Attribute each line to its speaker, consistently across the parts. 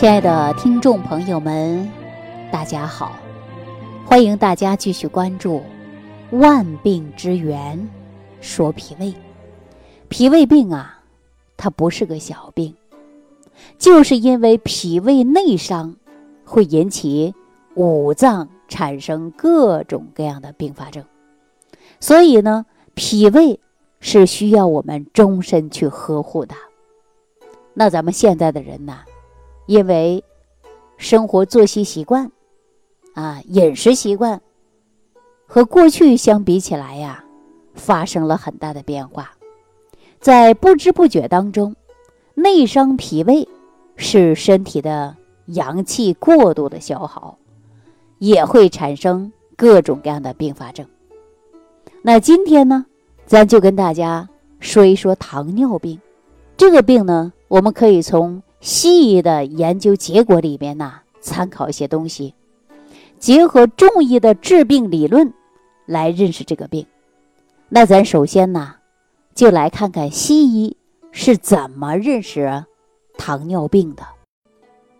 Speaker 1: 亲爱的听众朋友们，大家好！欢迎大家继续关注《万病之源》，说脾胃。脾胃病啊，它不是个小病，就是因为脾胃内伤，会引起五脏产生各种各样的并发症。所以呢，脾胃是需要我们终身去呵护的。那咱们现在的人呢？因为生活作息习惯啊，饮食习惯和过去相比起来呀，发生了很大的变化。在不知不觉当中，内伤脾胃是身体的阳气过度的消耗，也会产生各种各样的并发症。那今天呢，咱就跟大家说一说糖尿病这个病呢，我们可以从。西医的研究结果里面呢，参考一些东西，结合中医的治病理论来认识这个病。那咱首先呢，就来看看西医是怎么认识糖尿病的。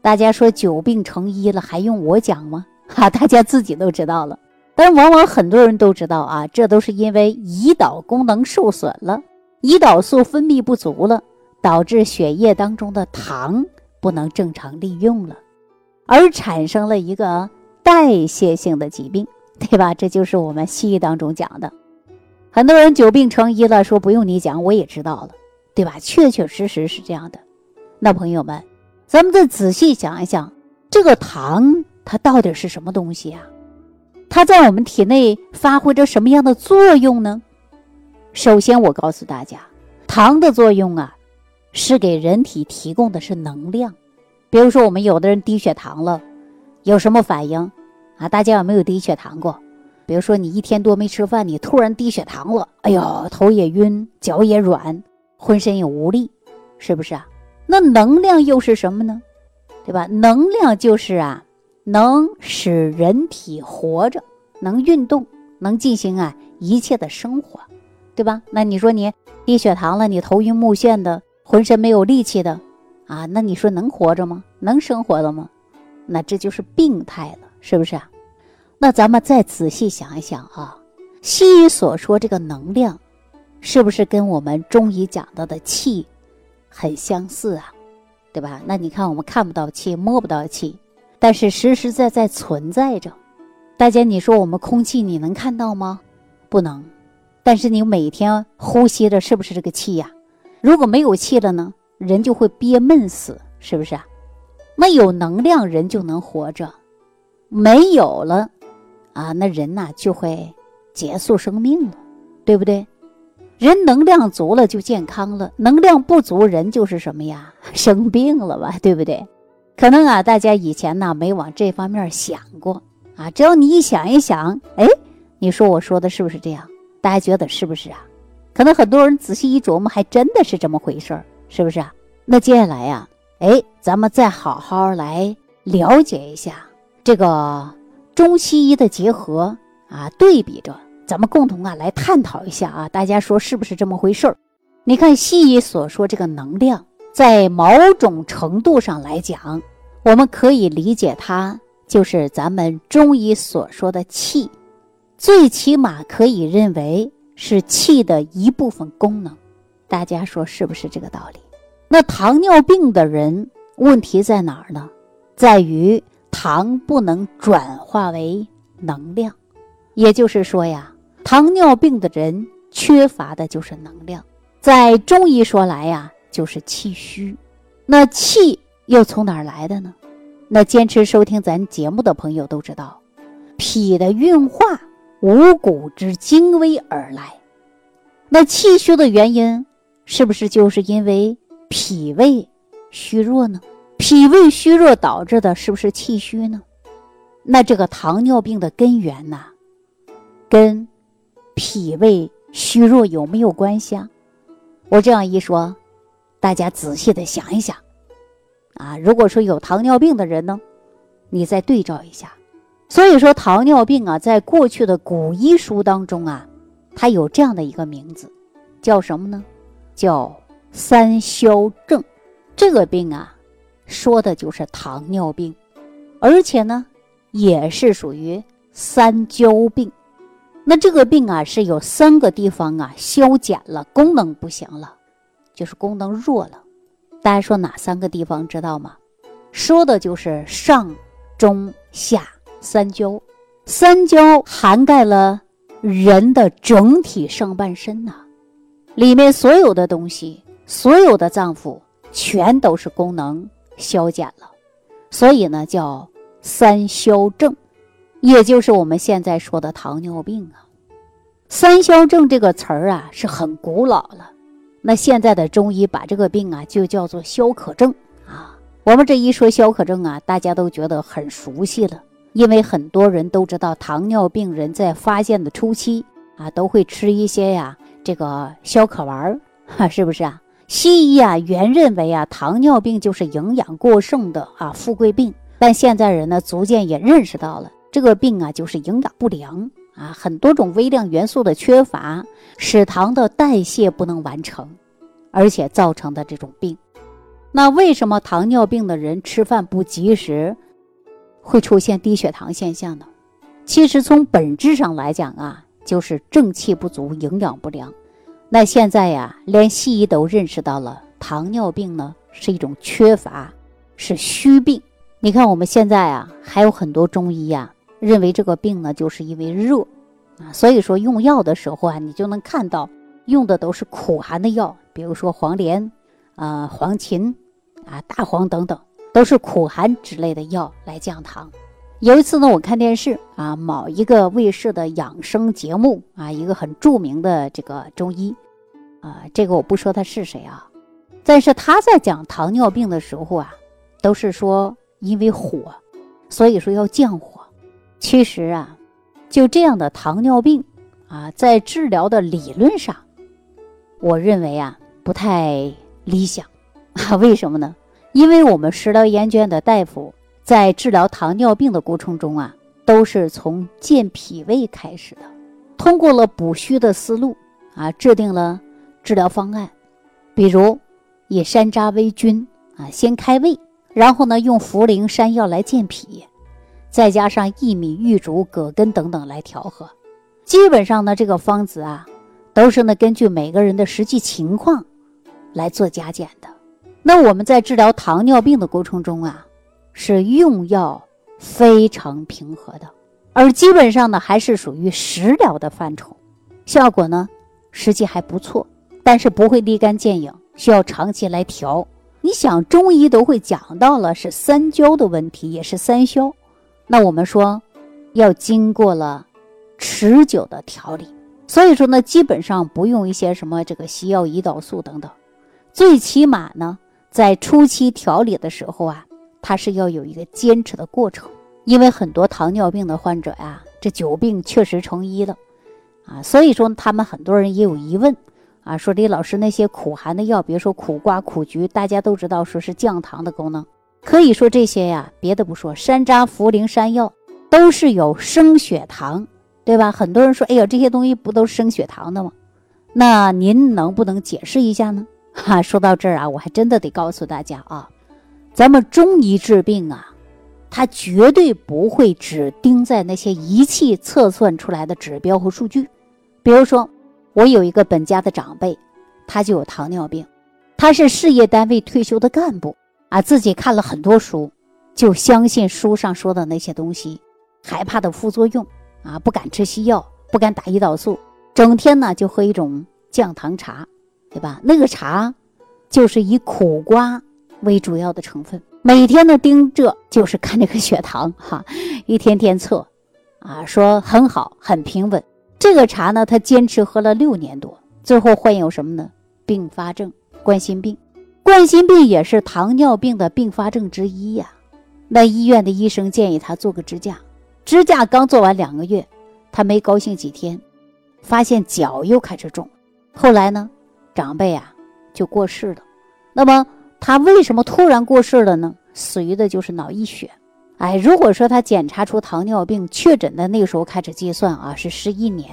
Speaker 1: 大家说久病成医了，还用我讲吗？哈，大家自己都知道了。但往往很多人都知道啊，这都是因为胰岛功能受损了，胰岛素分泌不足了。导致血液当中的糖不能正常利用了，而产生了一个代谢性的疾病，对吧？这就是我们西医当中讲的。很多人久病成医了，说不用你讲，我也知道了，对吧？确确实实是这样的。那朋友们，咱们再仔细想一想，这个糖它到底是什么东西啊？它在我们体内发挥着什么样的作用呢？首先，我告诉大家，糖的作用啊。是给人体提供的是能量，比如说我们有的人低血糖了，有什么反应啊？大家有没有低血糖过？比如说你一天多没吃饭，你突然低血糖了，哎呦，头也晕，脚也软，浑身也无力，是不是啊？那能量又是什么呢？对吧？能量就是啊，能使人体活着，能运动，能进行啊一切的生活，对吧？那你说你低血糖了，你头晕目眩的。浑身没有力气的，啊，那你说能活着吗？能生活了吗？那这就是病态了，是不是啊？那咱们再仔细想一想啊，西医所说这个能量，是不是跟我们中医讲到的气很相似啊？对吧？那你看我们看不到气，摸不到气，但是实实在在存在着。大家，你说我们空气你能看到吗？不能。但是你每天呼吸的是不是这个气呀？如果没有气了呢，人就会憋闷死，是不是啊？那有能量人就能活着，没有了，啊，那人呐就会结束生命了，对不对？人能量足了就健康了，能量不足人就是什么呀？生病了吧，对不对？可能啊，大家以前呢没往这方面想过啊，只要你一想一想，哎，你说我说的是不是这样？大家觉得是不是啊？可能很多人仔细一琢磨，还真的是这么回事儿，是不是啊？那接下来呀，哎，咱们再好好来了解一下这个中西医的结合啊，对比着，咱们共同啊来探讨一下啊，大家说是不是这么回事儿？你看西医所说这个能量，在某种程度上来讲，我们可以理解它就是咱们中医所说的气，最起码可以认为。是气的一部分功能，大家说是不是这个道理？那糖尿病的人问题在哪儿呢？在于糖不能转化为能量，也就是说呀，糖尿病的人缺乏的就是能量。在中医说来呀，就是气虚。那气又从哪儿来的呢？那坚持收听咱节目的朋友都知道，脾的运化。五谷之精微而来，那气虚的原因是不是就是因为脾胃虚弱呢？脾胃虚弱导致的是不是气虚呢？那这个糖尿病的根源呐，跟脾胃虚弱有没有关系啊？我这样一说，大家仔细的想一想啊。如果说有糖尿病的人呢，你再对照一下。所以说，糖尿病啊，在过去的古医书当中啊，它有这样的一个名字，叫什么呢？叫三消症。这个病啊，说的就是糖尿病，而且呢，也是属于三焦病。那这个病啊，是有三个地方啊消减了，功能不行了，就是功能弱了。大家说哪三个地方知道吗？说的就是上、中、下三焦。三焦涵盖了人的整体上半身呐，里面所有的东西，所有的脏腑，全都是功能消减了，所以呢叫三消症，也就是我们现在说的糖尿病啊。三消症这个词儿啊是很古老了，那现在的中医把这个病啊就叫做消渴症啊。我们这一说消渴症啊，大家都觉得很熟悉了。因为很多人都知道，糖尿病人在发现的初期啊，都会吃一些呀这个消渴丸儿，哈，是不是啊？西医啊原认为啊，糖尿病就是营养过剩的啊富贵病，但现在人呢逐渐也认识到了，这个病啊就是营养不良啊，很多种微量元素的缺乏，使糖的代谢不能完成，而且造成的这种病。那为什么糖尿病的人吃饭不及时？会出现低血糖现象的，其实从本质上来讲啊，就是正气不足、营养不良。那现在呀，连西医都认识到了，糖尿病呢是一种缺乏，是虚病。你看我们现在啊，还有很多中医呀，认为这个病呢就是因为热啊，所以说用药的时候啊，你就能看到用的都是苦寒的药，比如说黄连、啊黄芩、啊大黄等等。都是苦寒之类的药来降糖。有一次呢，我看电视啊，某一个卫视的养生节目啊，一个很著名的这个中医啊，这个我不说他是谁啊，但是他在讲糖尿病的时候啊，都是说因为火，所以说要降火。其实啊，就这样的糖尿病啊，在治疗的理论上，我认为啊不太理想 啊，为什么呢？因为我们食疗研究院的大夫在治疗糖尿病的过程中啊，都是从健脾胃开始的，通过了补虚的思路啊，制定了治疗方案，比如以山楂为君啊，先开胃，然后呢用茯苓山药来健脾，再加上薏米、玉竹、葛根等等来调和。基本上呢，这个方子啊，都是呢根据每个人的实际情况来做加减的。那我们在治疗糖尿病的过程中啊，是用药非常平和的，而基本上呢还是属于食疗的范畴，效果呢实际还不错，但是不会立竿见影，需要长期来调。你想中医都会讲到了是三焦的问题，也是三消，那我们说要经过了持久的调理，所以说呢基本上不用一些什么这个西药、胰岛素等等，最起码呢。在初期调理的时候啊，它是要有一个坚持的过程，因为很多糖尿病的患者呀，这久病确实成医了，啊，所以说他们很多人也有疑问，啊，说李老师那些苦寒的药，比如说苦瓜、苦菊，大家都知道说是降糖的功能，可以说这些呀，别的不说，山楂、茯苓、山药都是有升血糖，对吧？很多人说，哎呀，这些东西不都升血糖的吗？那您能不能解释一下呢？哈，说到这儿啊，我还真的得告诉大家啊，咱们中医治病啊，它绝对不会只盯在那些仪器测算出来的指标和数据。比如说，我有一个本家的长辈，他就有糖尿病，他是事业单位退休的干部啊，自己看了很多书，就相信书上说的那些东西，害怕的副作用啊，不敢吃西药，不敢打胰岛素，整天呢就喝一种降糖茶。对吧？那个茶，就是以苦瓜为主要的成分。每天呢盯着就是看这个血糖哈，一天天测，啊，说很好，很平稳。这个茶呢，他坚持喝了六年多，最后患有什么呢？并发症，冠心病。冠心病也是糖尿病的并发症之一呀。那医院的医生建议他做个支架，支架刚做完两个月，他没高兴几天，发现脚又开始肿。后来呢？长辈啊，就过世了。那么他为什么突然过世了呢？死于的就是脑溢血。哎，如果说他检查出糖尿病确诊的那个时候开始计算啊，是十一年。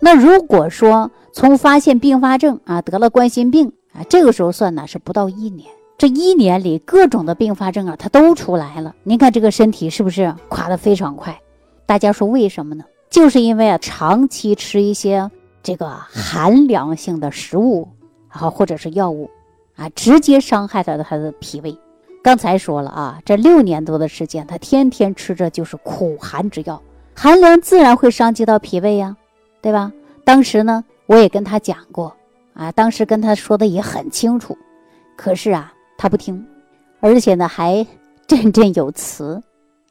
Speaker 1: 那如果说从发现并发症啊得了冠心病啊，这个时候算呢是不到一年。这一年里各种的并发症啊，它都出来了。您看这个身体是不是垮得非常快？大家说为什么呢？就是因为啊，长期吃一些这个寒凉性的食物，啊，或者是药物，啊，直接伤害了他的脾胃。刚才说了啊，这六年多的时间，他天天吃着就是苦寒之药，寒凉自然会伤及到脾胃呀，对吧？当时呢，我也跟他讲过，啊，当时跟他说的也很清楚，可是啊，他不听，而且呢，还振振有词，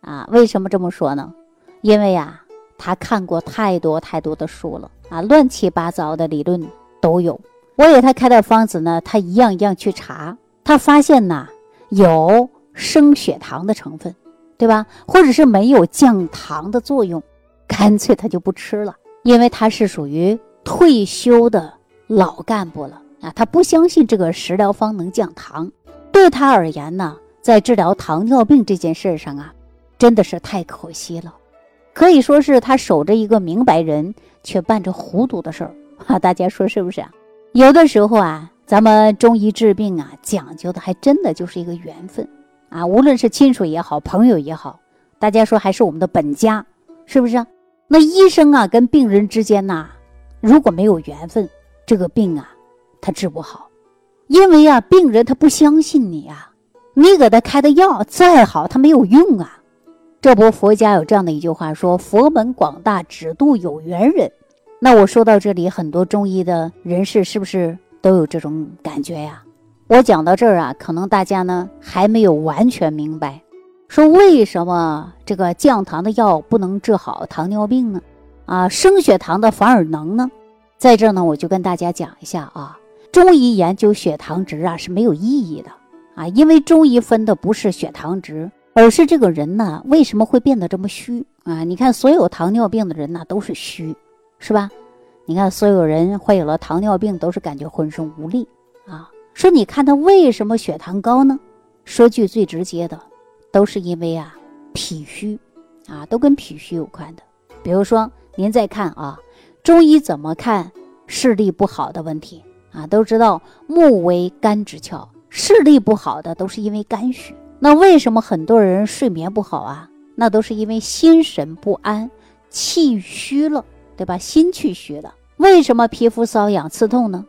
Speaker 1: 啊，为什么这么说呢？因为呀，他看过太多太多的书了啊，乱七八糟的理论都有。我给他开的方子呢，他一样一样去查，他发现呐，有升血糖的成分，对吧？或者是没有降糖的作用，干脆他就不吃了。因为他是属于退休的老干部了啊，他不相信这个食疗方能降糖。对他而言呢，在治疗糖尿病这件事上啊，真的是太可惜了。可以说是他守着一个明白人，却办着糊涂的事儿啊！大家说是不是啊？有的时候啊，咱们中医治病啊，讲究的还真的就是一个缘分啊。无论是亲属也好，朋友也好，大家说还是我们的本家，是不是？那医生啊，跟病人之间呐，如果没有缘分，这个病啊，他治不好，因为啊，病人他不相信你啊，你给他开的药再好，他没有用啊。这不，佛家有这样的一句话说：“佛门广大，只渡有缘人。”那我说到这里，很多中医的人士是不是都有这种感觉呀？我讲到这儿啊，可能大家呢还没有完全明白，说为什么这个降糖的药不能治好糖尿病呢？啊，升血糖的反而能呢？在这儿呢，我就跟大家讲一下啊，中医研究血糖值啊是没有意义的啊，因为中医分的不是血糖值。而是这个人呢，为什么会变得这么虚啊？你看，所有糖尿病的人呢都是虚，是吧？你看，所有人患有了糖尿病都是感觉浑身无力啊。说你看他为什么血糖高呢？说句最直接的，都是因为啊脾虚啊，都跟脾虚有关的。比如说，您再看啊，中医怎么看视力不好的问题啊？都知道目为肝之窍，视力不好的都是因为肝虚。那为什么很多人睡眠不好啊？那都是因为心神不安，气虚了，对吧？心气虚了。为什么皮肤瘙痒、刺痛呢？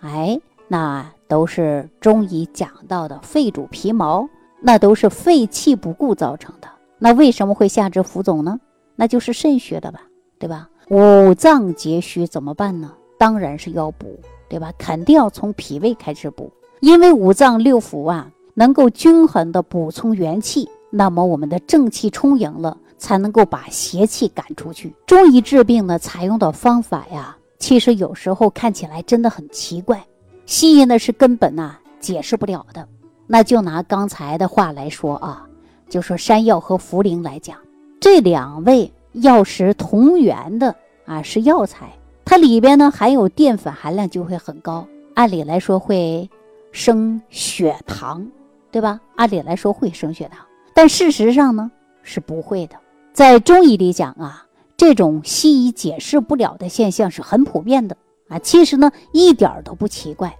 Speaker 1: 哎，那都是中医讲到的肺主皮毛，那都是肺气不固造成的。那为什么会下肢浮肿呢？那就是肾虚的吧，对吧？五脏皆虚怎么办呢？当然是要补，对吧？肯定要从脾胃开始补，因为五脏六腑啊。能够均衡的补充元气，那么我们的正气充盈了，才能够把邪气赶出去。中医治病呢，采用的方法呀，其实有时候看起来真的很奇怪，西医呢是根本呐解释不了的。那就拿刚才的话来说啊，就说山药和茯苓来讲，这两味药食同源的啊是药材，它里边呢含有淀粉含量就会很高，按理来说会升血糖。对吧？按理来说会升血糖，但事实上呢是不会的。在中医里讲啊，这种西医解释不了的现象是很普遍的啊。其实呢一点都不奇怪，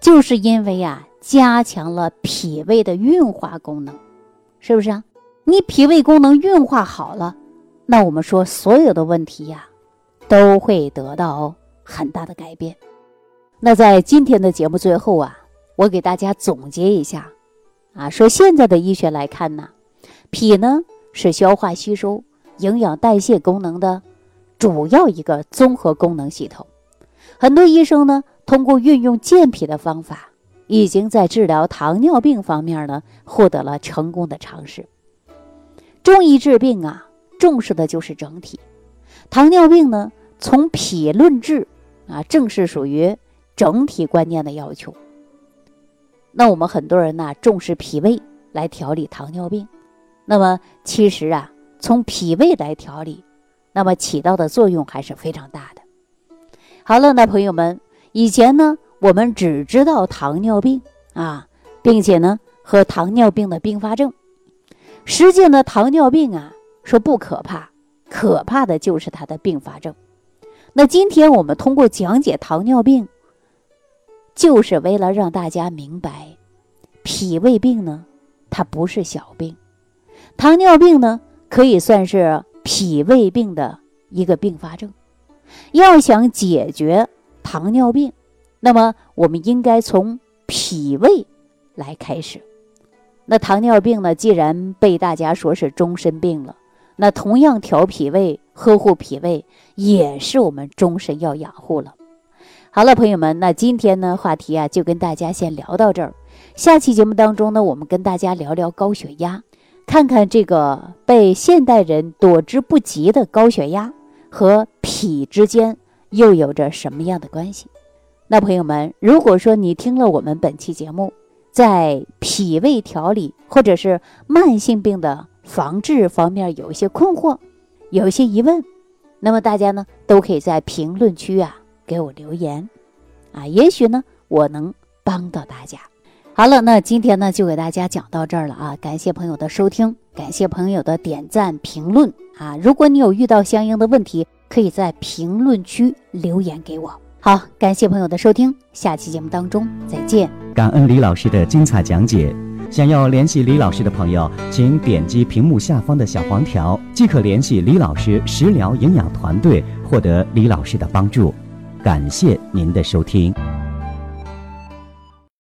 Speaker 1: 就是因为啊加强了脾胃的运化功能，是不是啊？你脾胃功能运化好了，那我们说所有的问题呀都会得到很大的改变。那在今天的节目最后啊，我给大家总结一下。啊，说现在的医学来看呢，脾呢是消化吸收、营养代谢功能的主要一个综合功能系统。很多医生呢，通过运用健脾的方法，已经在治疗糖尿病方面呢获得了成功的尝试。中医治病啊，重视的就是整体。糖尿病呢，从脾论治啊，正是属于整体观念的要求。那我们很多人呢重视脾胃来调理糖尿病，那么其实啊，从脾胃来调理，那么起到的作用还是非常大的。好了，那朋友们，以前呢我们只知道糖尿病啊，并且呢和糖尿病的并发症，实际呢糖尿病啊说不可怕，可怕的就是它的并发症。那今天我们通过讲解糖尿病。就是为了让大家明白，脾胃病呢，它不是小病，糖尿病呢可以算是脾胃病的一个并发症。要想解决糖尿病，那么我们应该从脾胃来开始。那糖尿病呢，既然被大家说是终身病了，那同样调脾胃、呵护脾胃也是我们终身要养护了。好了，朋友们，那今天呢话题啊就跟大家先聊到这儿。下期节目当中呢，我们跟大家聊聊高血压，看看这个被现代人躲之不及的高血压和脾之间又有着什么样的关系。那朋友们，如果说你听了我们本期节目，在脾胃调理或者是慢性病的防治方面有一些困惑，有一些疑问，那么大家呢都可以在评论区啊给我留言，啊，也许呢我能帮到大家。好了，那今天呢就给大家讲到这儿了啊！感谢朋友的收听，感谢朋友的点赞评论啊！如果你有遇到相应的问题，可以在评论区留言给我。好，感谢朋友的收听，下期节目当中再见。
Speaker 2: 感恩李老师的精彩讲解。想要联系李老师的朋友，请点击屏幕下方的小黄条，即可联系李老师食疗营养团队，获得李老师的帮助。感谢您的收听。